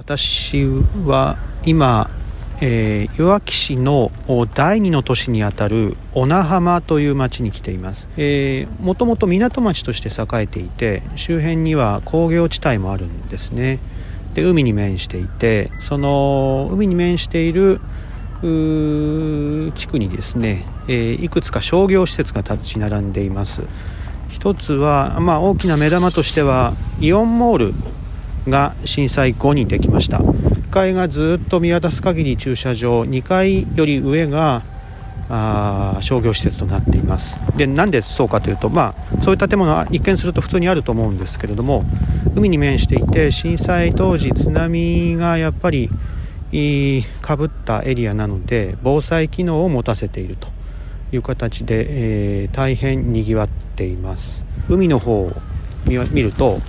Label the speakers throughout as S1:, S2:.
S1: 私は今、えー、いわき市の第二の都市にあたる小名浜という町に来ています、えー、もともと港町として栄えていて周辺には工業地帯もあるんですね。で海に面していてその海に面している地区にですね、えー、いくつか商業施設が立ち並んでいます。一つは、まあ、大きな目玉としてはイオンモールが震災後にできました。1階がずっと見渡す限り駐車場2階より上があ商業施設となっています。でなんでそうかというと、まあ、そういう建物は一見すると普通にあると思うんですけれども海に面していて震災当時津波がやっぱりかぶったエリアなので防災機能を持たせていると。いう形で、えー、大変にぎわっています。海の方を見ると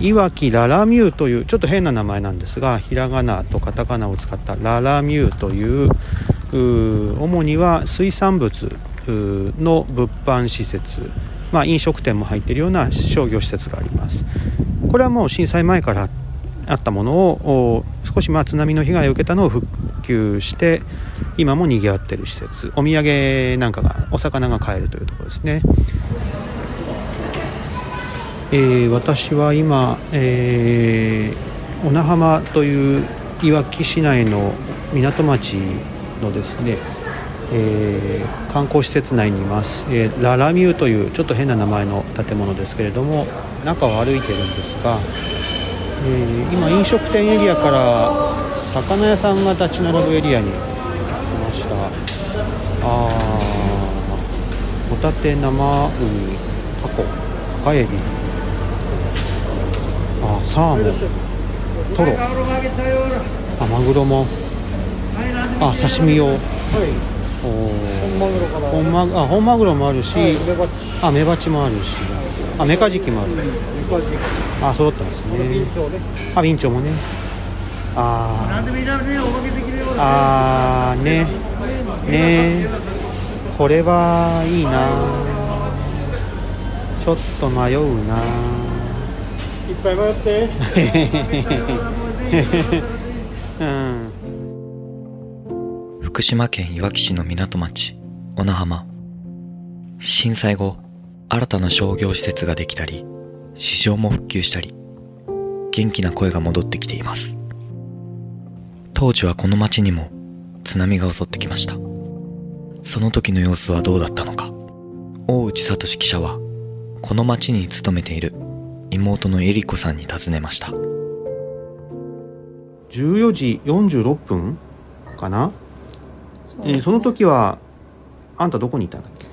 S1: いわきララミューというちょっと変な名前なんですがひらがなとカタカナを使ったララミューという主には水産物の物販施設、まあ、飲食店も入っているような商業施設があります。これはもう震災前からあったものを少しまあ津波の被害を受けたのを復旧して今もにぎわっている施設。お土産なんかがお魚が買えるというところですね。えー、私は今、えー、小名浜といういわき市内の港町のですね、えー、観光施設内にいます、えー、ララミューというちょっと変な名前の建物ですけれども中を歩いてるんですが、えー、今飲食店エリアから魚屋さんが立ち並ぶエリアに来ました。あホタテ生ウニタコ赤エビ。あサーモン。トロ。あマグロも。あ刺身用、はい、お本マグロ本マあ本マグロもあるし、はい、あメバチもあるし。あメカジキもある。あ揃ってますね。あビンチョウもね。ああね。ね。これはいいな。ちょっと迷うな。ぱい迷って。
S2: うん、福島県いわき市の港町小名浜。震災後新たな商業施設ができたり市場も復旧したり元気な声が戻ってきています。当時はこの町にも津波が襲ってきました。その時の様子はどうだったのか。大内聡記者はこの町に勤めている妹のエリコさんに尋ねました。
S1: 14時46分かな？そ,、ね、えー、その時はあんたどこにいたんだっけ？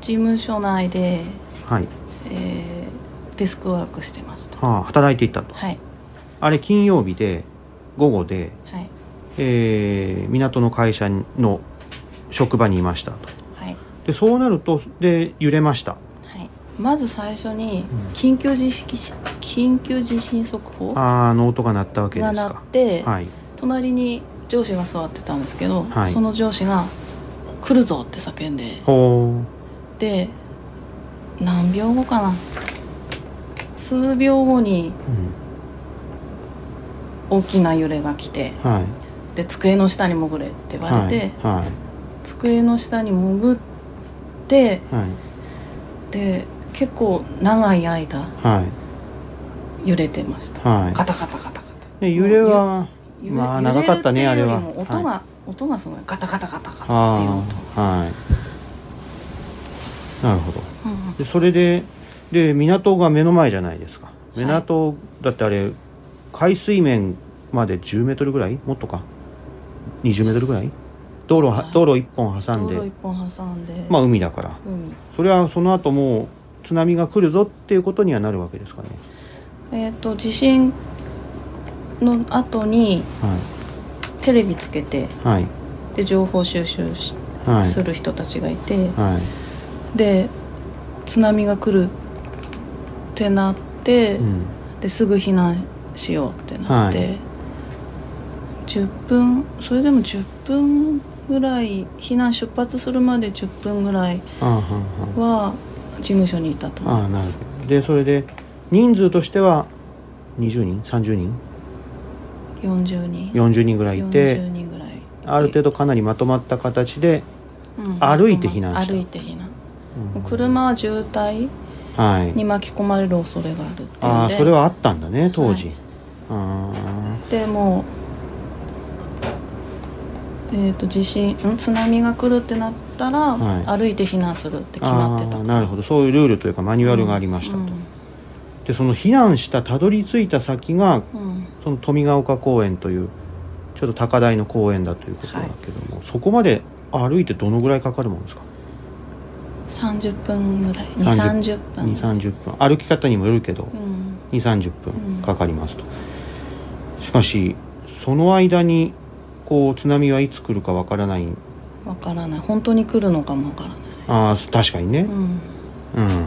S3: 事務所内で、
S1: はい。
S3: えー、デスクワークしてました、
S1: はあ、働いていたと、
S3: はい、
S1: あれ金曜日で午後で、
S3: はい。
S1: えー、港の会社の職場にいましたと、
S3: はい、
S1: でそうなるとで揺れました
S3: まず最初に緊急地震、緊急地震速報
S1: あの音が鳴ったわけですか。
S3: が鳴って、
S1: はい、
S3: 隣に上司が座ってたんですけど、はい、その上司が「来るぞ」って叫んで。で何秒後かな。数秒後に大きな揺れが来て、
S1: はい、
S3: で机の下に潜れって言われて、
S1: はい、
S3: 机の下に潜って、で結構長い間揺れてました、はい、カタカタカタカ
S1: タ。揺れはまあ長かったねあれは。
S3: 音が、はい、音がすごいカタカタカタカタっていう音。
S1: はい。なるほど、うん、でそれでで港が目の前じゃないですか。港、はい、だってあれ海水面まで10メートルぐらい？もっとか？20メートルぐらい？道路道路一本挟んで。道
S3: 路一本挟んで。
S1: まあ海だから。
S3: 海。
S1: それはその後もう津波が来るぞっていうことにはなるわけですかね。
S3: えっ、ー、と地震の後に、はい、テレビつけて、
S1: はい、
S3: で情報収集し、はい、する人たちがいて、
S1: は
S3: い、で津波が来るってなって、うん、ですぐ避難しようってなって、はい、10分それでも10分ぐらい避難出発するまで10分ぐらいは事務所にいたと。
S1: ああなるほど。でそれで人数としては20人30人
S3: ？40人。
S1: 40人ぐらいいて
S3: 40人ぐらい。
S1: ある程度かなりまとまった形で
S3: うん。
S1: 歩いて避難した。
S3: 歩いて避難。
S1: うん。
S3: 車は渋滞
S1: はい。
S3: に巻き込まれる恐れがあるっていうんで。
S1: ああそれはあったんだね当時、
S3: はい。
S1: あ
S3: でもうえー、と地震ん？津波が来るってなったら、
S1: はい。
S3: 歩いて避難するって
S1: ー
S3: 決まってた。
S1: なるほど。そういうルールというかマニュアルがありましたと、
S3: うん。
S1: でその避難したたどり着いた先が
S3: うん。
S1: その富ヶ丘公園というちょっと高台の公園だということだけども、そこまで歩いてどのぐらいかかるもんですか
S3: ？30分ぐらい。2
S1: 30
S3: 3 0分。
S1: 2 3 0分。歩き方にもよるけど、
S3: うん。
S1: 2 3 0
S3: うん。
S1: 分かかりますと、しかしその間にこう津波はいつ来るかわからない？
S3: わからない。本当に来るのかもわからない。
S1: ああ確かにね。
S3: うん。
S1: うん、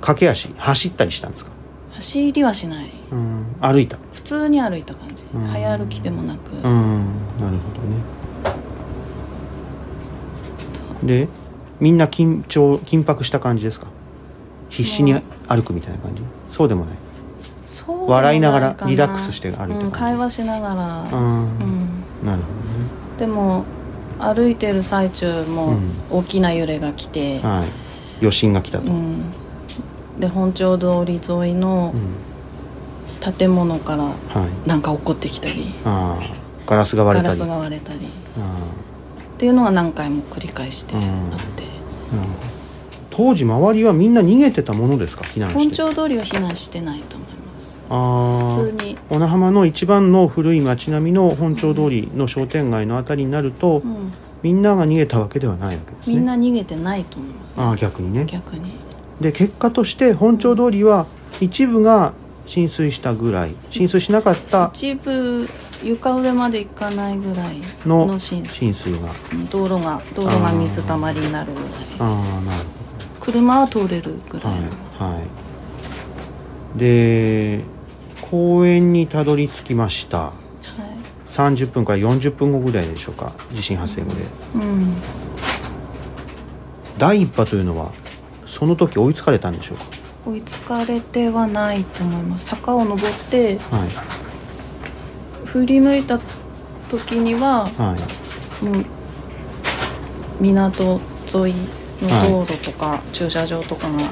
S1: 駆け足走ったりしたんですか、
S3: 走りはしない。
S1: うん、歩いた？
S3: 普通に歩いた感じ。
S1: うん。
S3: 早歩きでもなく。
S1: うん。なるほどね。でみんな緊張緊迫した感じですか？必死に歩くみたいな感じ？そうでもない笑いながら
S3: か
S1: リラックスして歩いてた感じ
S3: うん、会話しながら、
S1: うん
S3: うん。
S1: なる
S3: でも歩いてる最中も
S1: うん。
S3: 大きな揺れが来て、
S1: ほどねはい。余震が来たと、
S3: うん。で本町通り沿いの
S1: うん。
S3: 建物から
S1: はい。
S3: なんか落っこってきたり。
S1: ガラスが割れたり。
S3: ガラスが割れたり。っ
S1: あ
S3: ていうのが何回も繰り返してあって、
S1: 当時周りはみんな逃げてたものですか？避難して。
S3: 本町通りは避難してないと思い普通に、
S1: 小名浜の一番の古い町並みの本町通りの商店街のあたりになると、
S3: うん、
S1: みんなが逃げたわけではないわけですね。
S3: みんな逃げてないと思います、
S1: ああ逆にね。
S3: 逆に。
S1: で結果として本町通りは一部が浸水したぐらい浸水しなかった
S3: 一部床上まで行かないぐらい
S1: の
S3: の浸水。
S1: 浸水が。
S3: うん道路が道路が水たまりになるぐらい。
S1: ああなる
S3: 車は通れるぐ
S1: ほど
S3: らいの、
S1: はいはい。で公園にたどり着きました。
S3: はい。
S1: 30分から40分後ぐらいでしょうか地震発生後で。
S3: うん、
S1: 第一波というのはその時追いつかれたんでしょうか？
S3: 追いつかれてはないと思います。坂を登って
S1: はい。
S3: 振り向いた時には
S1: はい。
S3: もう港沿いの道路とか駐車場とかが
S1: はい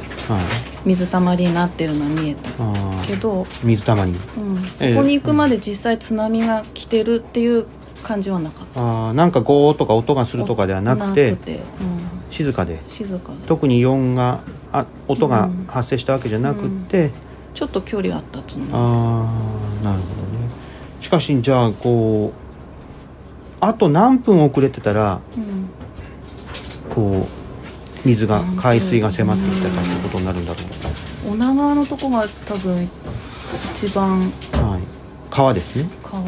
S3: 水たまりになってるのは見えた。けど、
S1: 水たまり
S3: うん、そこに行くまで実際津波が来てるっていう感じはなかった。
S1: ああなんかゴーとか音がするとかではなくて静かで。
S3: 静かで。
S1: 特に異音があ音が
S3: うん。
S1: 発生したわけじゃなくって、
S3: ちょっと距離あったつもり
S1: ああなるほどね。しかしじゃあこうあと何分遅れてたら
S3: うん。
S1: こう水が海水が迫ってきたかってことになるんだろう
S3: 女川のとこが多分一番。
S1: はい、川ですね。
S3: 川。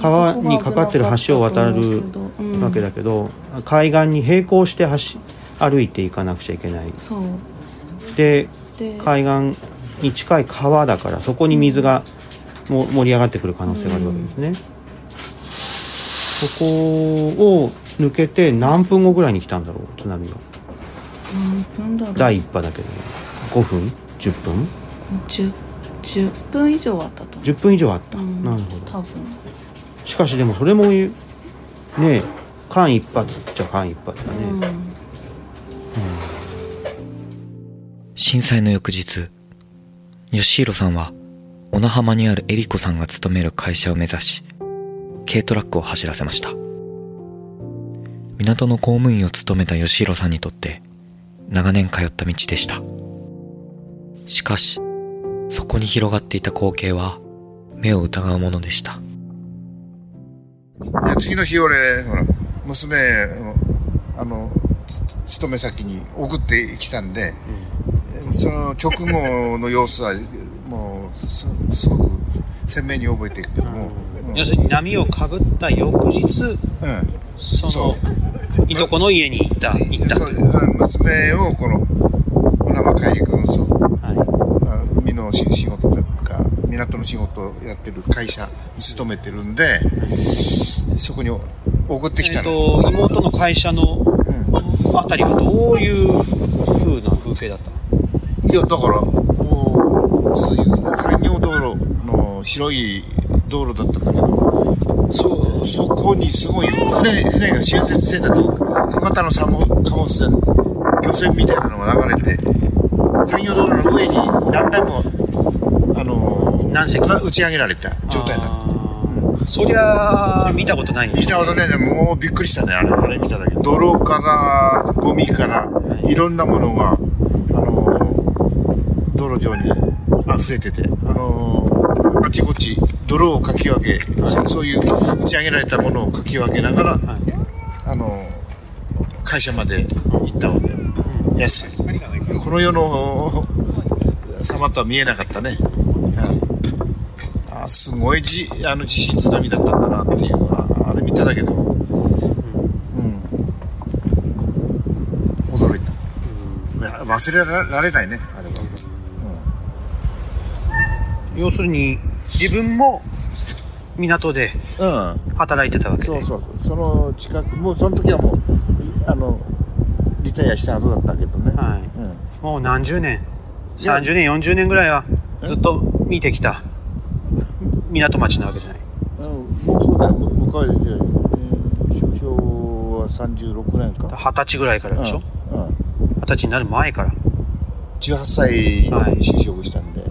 S1: 川にかかってる橋を渡る
S3: うん
S1: わけだけど、海岸に並行して橋歩いていかなくちゃいけない。
S3: そう。
S1: で
S3: で。
S1: 海岸に近い川だからそこに水がも盛り上がってくる可能性があるわけですね、そこを抜けて何分後ぐらいに来たんだろう津波は第1波だけど5分？10分
S3: ？10, 10分以上あったと思う。
S1: 10分以上あった、
S3: うん
S1: なるほど。
S3: 多分。
S1: しかしでもそれもね。え間一髪っちゃ間一髪だね、
S3: うん。
S2: 震災の翌日、吉弘さんは、小名浜にあるエリコさんが勤める会社を目指し、軽トラックを走らせました。港の公務員を務めた吉弘さんにとって、長年通った道でした。しかし、そこに広がっていた光景は、目を疑うものでした。
S4: 次の日俺、ほら、娘を、あの、つ勤め先に送ってきたんで、その直後の様子は、もうす、すごく鮮明に覚えているけども、うん
S1: 要するに波をかぶった翌日
S4: うん、
S1: そ
S4: そ
S1: のいとこの家に行った行った。
S4: そう娘をこの、小生海陸運送、
S1: は
S4: あ海の仕仕事とか、港の仕事をやってる会社に勤めてるんで、そこに送って
S1: いえっ
S4: きたの。
S1: と妹の会社の
S4: うん。
S1: あたりはどういう風な風景だった
S4: いや、だから、
S1: の
S4: 広い道路だったんだけど、そ、そこにすごい船、船が集設船だと、小型の貨物船、漁船みたいなのが流れて、産業道路の上に何台も、あの
S1: 何隻？
S4: 打ち上げられた状態になって。
S1: そりゃ見たことない
S4: 見たことね、もうびっくりしたね、あれ、あれ見ただけ。泥から、ゴミから、い。ろんなものが、あの道路上に溢れてて、あのあちこち泥をかき分け、そそういう打ち上げられたものをかき分けながら、あの会社まで行ったわけ。安い。この世の様とは見えなかったね。うんあすごいじあの地震津波だったんだなっていうああれ見ただけど、うん、驚いた、いや忘れられないね。あれは、
S1: 要するに自分も港で
S4: うん。
S1: 働いてたわけで。
S4: そうそうそう。その近くもうその時はもういあのリタイアした後だったけどね、
S1: はい。
S4: うん、
S1: もう何十年？
S4: いや。
S1: 30年40年ぐらいはずっと見てきた。港町なわけじゃない。
S4: うん、そうだよ。む向かいで、えー、昭和36年か。
S1: 二十歳ぐらいからでしょ？
S4: うん。うん。
S1: 二十歳になる前から。
S4: 18歳
S1: はい。
S4: に就職したんで、
S1: は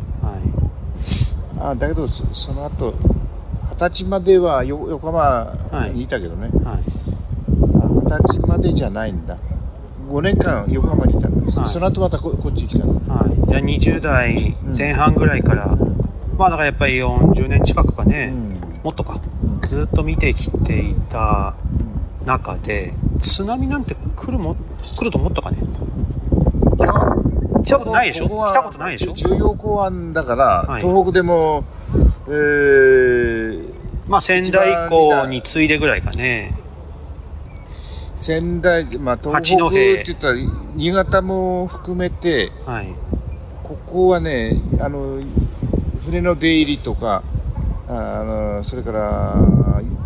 S4: あだけどそその後二十歳まではよ横浜にいたけどね、
S1: い。はい。
S4: あ二十歳までじゃないんだ。5年間横浜にいたんです、
S1: はい。
S4: その後またここっち来たの。
S1: はい。じゃあ20代前半ぐらいから、まあだからやっぱり40年近くかね、
S4: うん。
S1: もっとか。
S4: うん。
S1: ずっと見てきていた中で津波なんて来るも来ると思ったかね？
S4: いや
S1: 来たことないでしょ？来たことないでしょ？
S4: 重要港湾だから、
S1: はい。
S4: 東北でもえー、
S1: まあ仙台港に次いでぐらいかね
S4: 仙台まあ東北って言ったら新潟も含めて
S1: はい。
S4: ここはねあの船の出入りとかああのそれから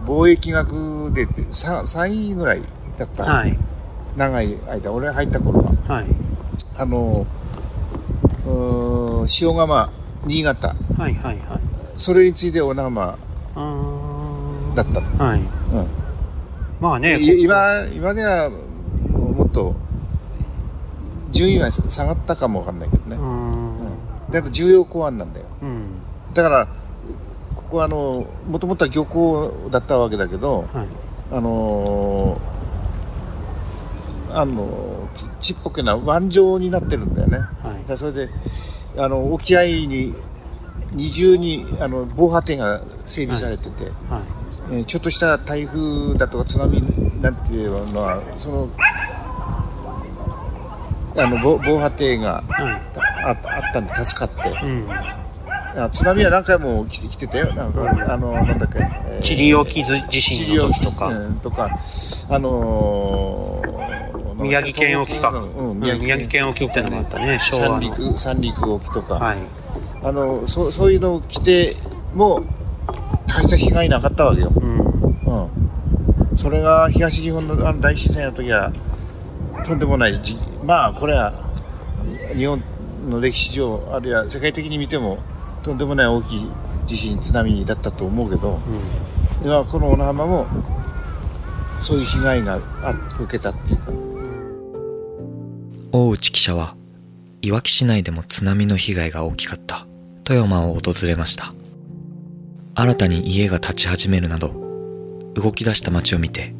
S4: 貿易額で 3, 3位ぐらいだった、
S1: はい。
S4: 長い間俺入った頃は。
S1: はい。
S4: あのうーん塩釜新潟。
S1: はいはいはい。
S4: それに次いで小名浜
S1: うー。ん
S4: だったの、
S1: はい。
S4: うん
S1: まあね
S4: い今今ではもっと順位は下がったかもわかんないけどね。
S1: うー、ん。
S4: だけど重要港湾なんだよ。
S1: うん。
S4: だからここはあのもともとは漁港だったわけだけど
S1: はい。
S4: あのーあのちちっぽけな湾状になってるんだよね。
S1: はい。
S4: らそれであの沖合に二重にあの防波堤が整備されてて、
S1: はい
S4: えーちょっとした台風だとか津波なんていうのはそのあの防防波堤が
S1: はい
S4: ああったんで助かって。
S1: うん。
S4: あ津波は何回も来て来てたよ。なんかあのなんだっけ、えー
S1: チリ沖地震の時とか、
S4: うんとか。あのー
S1: 宮城県沖か、
S4: うん
S1: うん宮城県沖ってのがあったね。昭和
S4: 三
S1: の
S4: 陸三陸沖とか、
S1: はい。
S4: あのそそういうのを来ても大した被害なかったわけよ、
S1: うん。
S4: うん、それが東日本のあの大震災の時はとんでもないじまあこれは日本の歴史上あるいは世界的に見てもとんでもない大きい地震津波だったと思うけど、ではこの小名浜もそういう被害があ受けたっていうか。
S2: 大内記者はいわき市内でも津波の被害が大きかった富山を訪れました新たに家が建ち始めるなど動き出した街を見て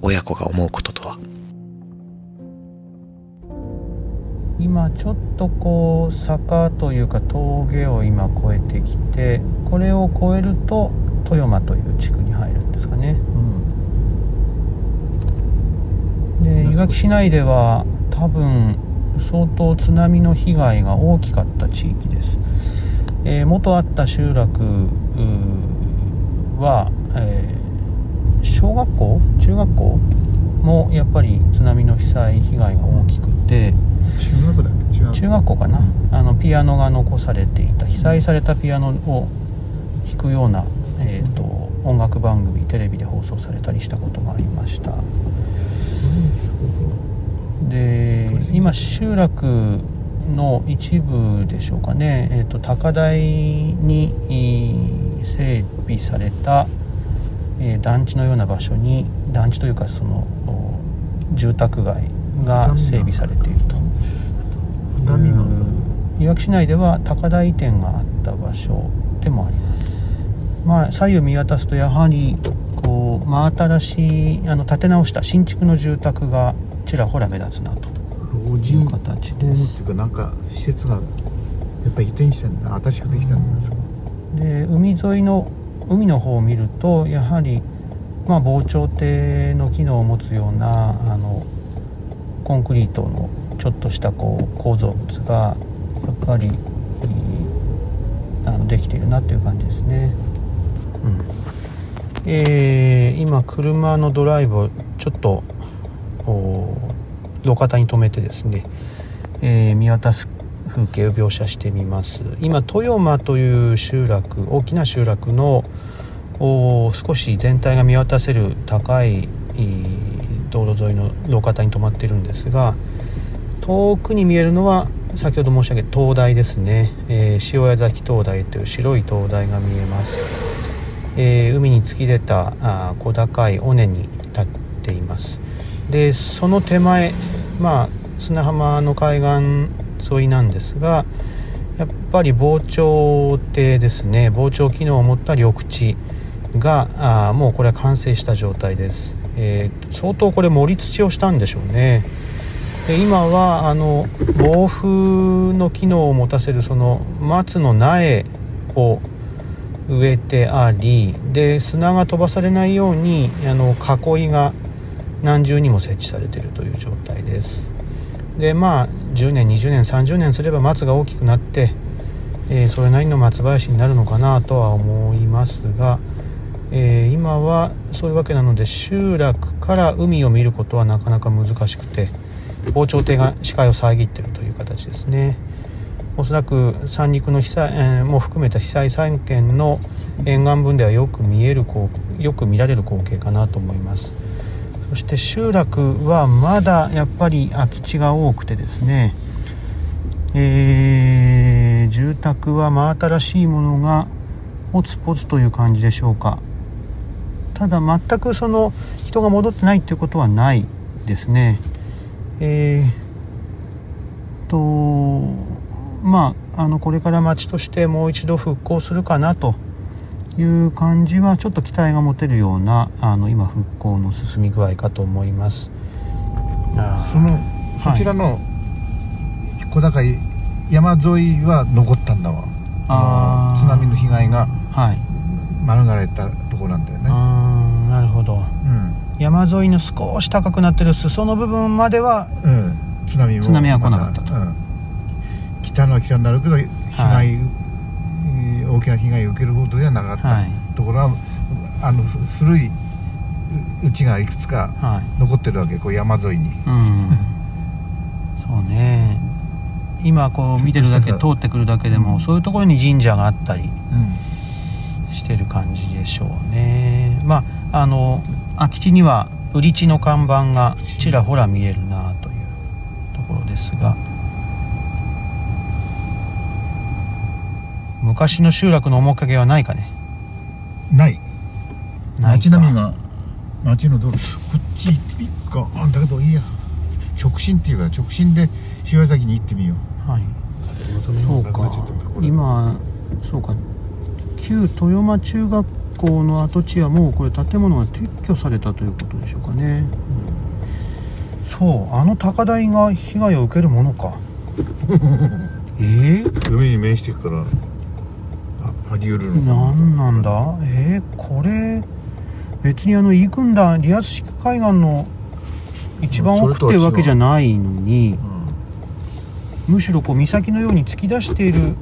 S2: 親子が思うこととは？
S1: 今ちょっとこう坂というか峠を今越えてきてこれを越えると富山という地区に入るんですかね、でいわき市内では多分相当津波の被害が大きかった地域です、えー元あった集落は、えー小学校中学校もやっぱり津波の被災被害が大きくて
S4: 中学だっけ？中学。
S1: 校かな。あのピアノが残されていた被災されたピアノを弾くような、えー、と音楽番組テレビで放送されたりしたことがありました。で今集落の一部でしょうかね、えーと、高台に整備された、えー、団地のような場所に団地というかその住宅街が整備されていると。いわき市内では高台店があった場所でもあります。まあ左右見渡すとやはりこう真新しいあの建て直した新築の住宅がちらほら目立つなと
S4: 老人ホームっていうかなんか施設がやっぱり移転してんだ新しくできたんです
S1: で海沿いの海の方を見るとやはり、まあ、防潮堤の機能を持つようなあのコンクリートのちょっとしたこう構造物がやっぱりあのできているなっていう感じですね。うん。えー、今車のドライブをちょっと路肩に止めてですね、えー、見渡す風景を描写してみます。今豊間という集落大きな集落の少し全体が見渡せる高い道路沿いの路肩に止まってるんですが遠くに見えるのは先ほど申し上げた灯台ですね、えー、塩谷崎灯台という白い灯台が見えます、えー、海に突き出たあ小高い尾根に立っています。でその手前まあ砂浜の海岸沿いなんですがやっぱり防潮堤ですね。防潮機能を持った緑地があもうこれは完成した状態です、えー、相当これ盛り土をしたんでしょうね。で今はあの暴風の機能を持たせるその松の苗を植えてありで砂が飛ばされないようにあの囲いが何重にも設置されているという状態です。でまあ10年20年30年すれば松が大きくなって、えー、それなりの松林になるのかなとは思いますが、えー、今はそういうわけなので集落から海を見ることはなかなか難しくて防潮堤が視界を遮っているという形ですね。おそらく三陸の被災、えー、も含めた被災3県の沿岸部ではよく見えるよく見られる光景かなと思います。そして集落はまだやっぱり空き地が多くてですね、えー、住宅は真新しいものがポツポツという感じでしょうか。ただ全くその人が戻ってないっていうことはないですね。えー、とまああのこれから町としてもう一度復興するかなという感じはちょっと期待が持てるようなあの今復興の進み具合かと思います。
S4: そのそちらの小高い山沿いは残ったんだわ。あ津波の被害が免れたとこなんだよね、
S1: はい、なるほど、うん、山沿いの少し高くなってる裾の部分までは、
S4: うん、津波
S1: 津波は来なかったと、うん、
S4: 北のは北になるけど被害、はい大きな被害を受けるほどではなかった、はい、ところはあの古いうちがいくつか残ってるわけ、こう山沿いに、うん、
S1: そうね。今こう見てるだけ通ってくるだけでも、そういうところに神社があったりしてる感じでしょうね。まああの空き地には売り地の看板がちらほら見えるなというところですが。昔の集落の面影はないかね。
S4: ない。街並みが街の道路。こっち行っか。あだけどいいや。直進っていうか直進で塩崎に行ってみよう。はい。
S1: そうか。今そうか。旧豊間中学校の跡地はもうこれ建物が撤去されたということでしょうかね、うん、そう。あの高台が被害を受けるものか。
S4: えー、海に面していくから。あり得るの
S1: 何なんだ？えー、これ別にあの行くんだリアス式海岸の一番奥っていうわけじゃないのに、う。ん、むしろこう岬のように突き出している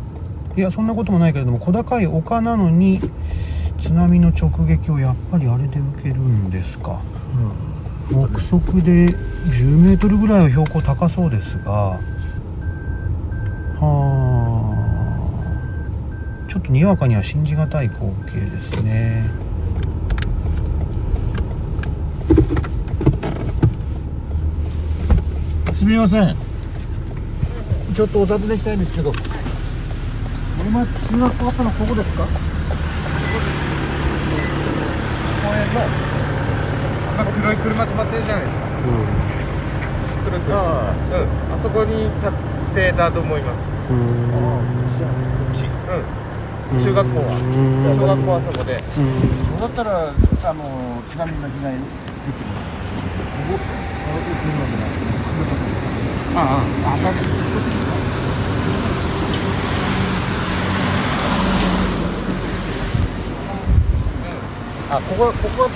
S1: いやそんなこともないけれども小高い丘なのに津波の直撃をやっぱりあれで受けるんですか、うん、目測で10メートルぐらいは標高高そうですがちょっとにわかには信じがたい光景ですね。
S4: すみません。ちょっとお尋ねしたいんですけど今中学校あったのここですか？公園のなんか黒い車止まってるじゃないですか。黒い車。あ,、うん、あそこに立ってたと思います。
S1: うん。
S4: ああこっち。うん中学校は。小学校はそこで。そうだったらあの津波の被害あの？車のあああ。あここはここは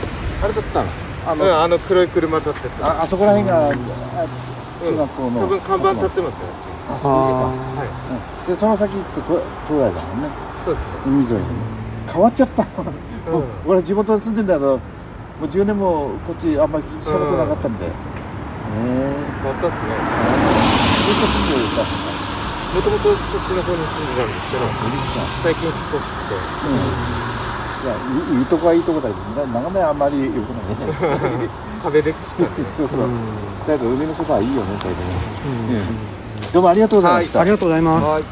S4: あれだったの？あの,、
S5: うん、あの黒い車立ってた。
S4: ああそこら辺があ中学校の、
S5: 多分看板立ってますよ。
S4: あそうですか。
S5: はい。
S4: うんでその先行くと東東大だもんね。
S5: そうですね。
S4: 海沿いに。変わっちゃった、俺地元に住んでんだけどもう10年もこっちあんまりしたことなかったんで、へえ
S5: 変わったっすね。
S4: ずっと住んでたんだ
S5: もともとそっちの方に住んでたんですけど、
S4: そうですか。
S5: 最近引っ越して。
S4: いやいいいいとこはいいとこだけどな眺めはあんまり良くないね。
S5: 壁できたんで。
S4: そうそう、だけど海のそばはいいよね大体ね、うんどうもありがとうございました、
S1: ありがとうございます。
S5: はい。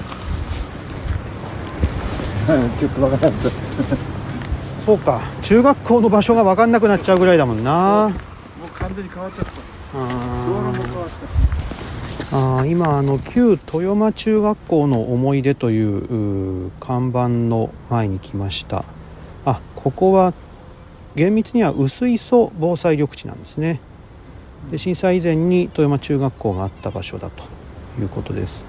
S4: ちょっとわからんと。
S1: そうか中学校の場所が分かんなくなっちゃうぐらいだもんな。
S4: もう完全に変わっちゃった。
S1: あ
S4: 道路も変わった
S1: あー今あの旧豊間中学校の思い出という看板の前に来ました。あここは厳密には薄磯防災緑地なんですね。で震災以前に豊間中学校があった場所だということです。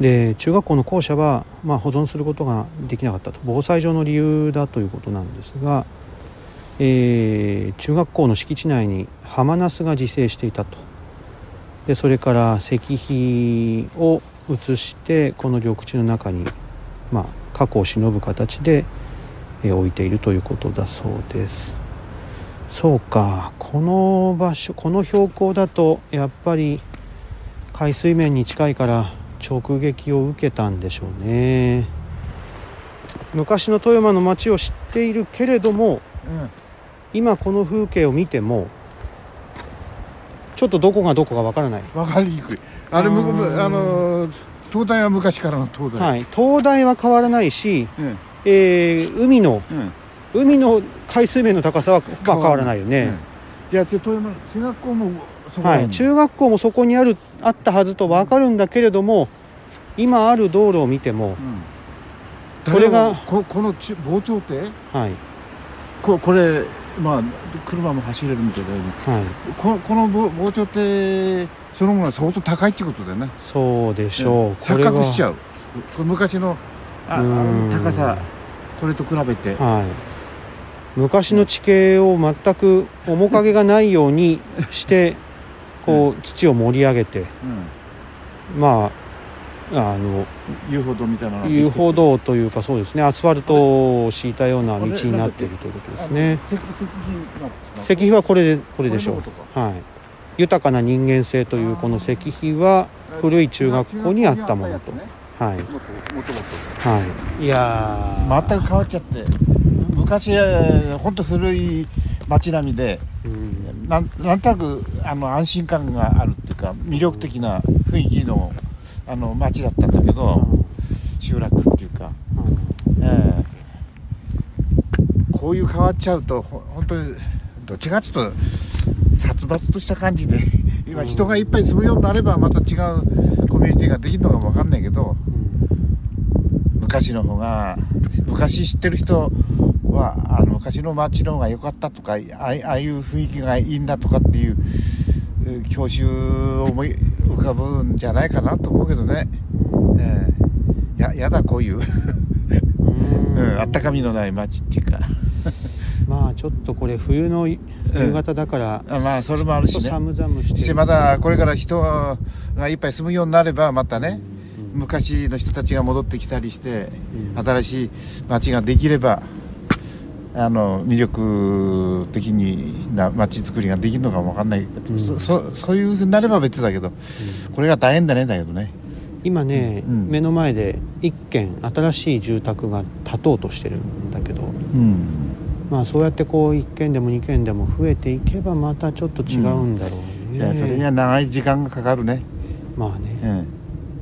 S1: で中学校の校舎は、まあ、保存することができなかったと。防災上の理由だということなんですが、えー中学校の敷地内にハマナスが自生していたと。でそれから石碑を移してこの緑地の中に、まあ、過去を忍ぶ形で、えー置いているということだそうです。そうか。この場所この標高だとやっぱり海水面に近いから直撃を受けたんでしょうね。昔の富山の街を知っているけれども今この風景を見てもちょっとどこがどこかわからない。
S4: うんわかりにくい。あれむ
S1: あ
S4: の東大は昔からの東大、
S1: はい、灯台は変わらないし、
S4: うん。
S1: えー海の
S4: うん。
S1: 海の海水面の高さは、まあ、変わらない。よね、
S4: いや富山中学校も
S1: はい、中学校もそこにあるあったはずと分かるんだけれども今ある道路を見ても、
S4: うん。
S1: これが
S4: ここのち防潮堤？
S1: はい。
S4: ここれまあ車も走れるみたいだよね。
S1: はい、
S4: ここの防防潮堤そのものは相当高いってことだよね。
S1: そうでしょう、
S4: 錯覚しちゃ
S1: う。
S4: うこれ昔のああ高さこれと比べて。
S1: はい、昔の地形を全く面影がないようにしてこう土を盛り上げて
S4: うん。
S1: まああの
S4: 遊歩道みたいな
S1: 遊歩道というかそうですねアスファルトを敷いたような道になっているということですね。
S4: 石石碑
S1: はこれでこれでしょう。はい。豊かな人間性というこの石碑は古い中学校にあったものと。はい。はい。いやー。
S4: 全く変わっちゃって。昔本当古い街並みで
S1: うん。
S4: なんなんとなくあの安心感があるっていうか魅力的な雰囲気のあの街だったんだけど集落っていうか、ええ。こういう変わっちゃうとほ本当にどっちかっていうと殺伐とした感じで今人がいっぱい住むようになればまた違うコミュニティができるのかもわかんないけど昔の方が昔知ってる人はあの昔の街の方が良かったとかああいう雰囲気がいいんだとかっていうえー教習を思い浮かぶんじゃないかなと思うけどね、ええややだこういう、
S1: うん。
S4: うん、あったかみのない街っていうか。
S1: まあちょっとこれ冬の夕方だから
S4: あまあそれもあるしね。
S1: 寒々して
S4: してまだこれから人がいっぱい住むようになればまたね、昔の人たちが戻ってきたりして、
S1: うん。
S4: 新しい街ができればあの魅力的にな街づくりができるのかもわかんない。けど、
S1: うん。
S4: そそそういうふうになれば別だけど、これが大変だねだけどね。
S1: 今ね、
S4: うん。
S1: 目の前で一軒新しい住宅が建とうとしてるんだけど
S4: うん。
S1: まあそうやってこう1軒でも2軒でも増えていけばまたちょっと違うんだろうね、
S4: いやそれには長い時間がかかるね、
S1: まあね。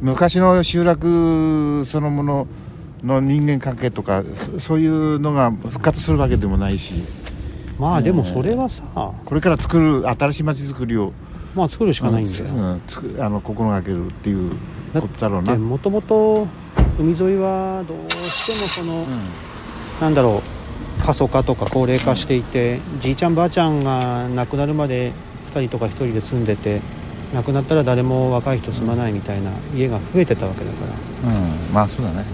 S4: うん、昔の集落そのものの人間関係とかそそういうのが復活するわけでもないし。
S1: まあでもそれはさ、
S4: これから作る新しい町づくりを
S1: まあ作るしかないんだよ、
S4: うんつくあの心がけるっていうことだろうな。
S1: でもともと海沿いはどうしてもその、
S4: うん。
S1: なんだろう過疎化とか高齢化していて、じいちゃんばあちゃんが亡くなるまで2人とか1人で住んでて亡くなったら誰も若い人住まないみたいな家が増えてたわけだから、
S4: うん。まあそうだね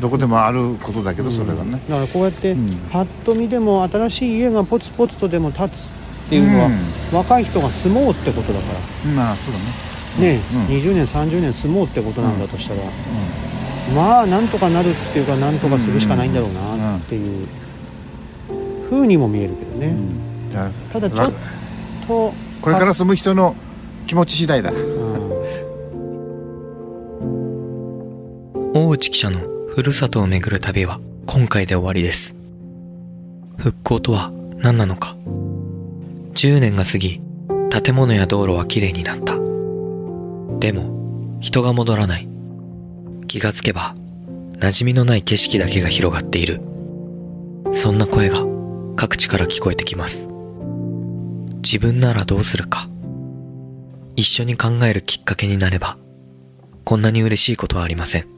S4: どこでもあることだけどそれはね、
S1: だからこうやって、
S4: うん。
S1: パッと見でも新しい家がポツポツとでも建つっていうのは、若い人が住もうってことだから。
S4: まあそうだね。
S1: ね、
S4: うん。
S1: 20年30年住もうってことなんだとしたら、まあなんとかなるっていうかなんとかするしかないんだろうなっていうふうにも見えるけどね、ただちょっと
S4: これから住む人の気持ち次第だ。
S1: うん。
S2: 大内記者のふるさとを巡る旅は今回で終わりです。復興とは何なのか。10年が過ぎ、建物や道路は綺麗になった。でも、人が戻らない。気がつけば、馴染みのない景色だけが広がっている。そんな声が各地から聞こえてきます。自分ならどうするか。一緒に考えるきっかけになれば、こんなに嬉しいことはありません。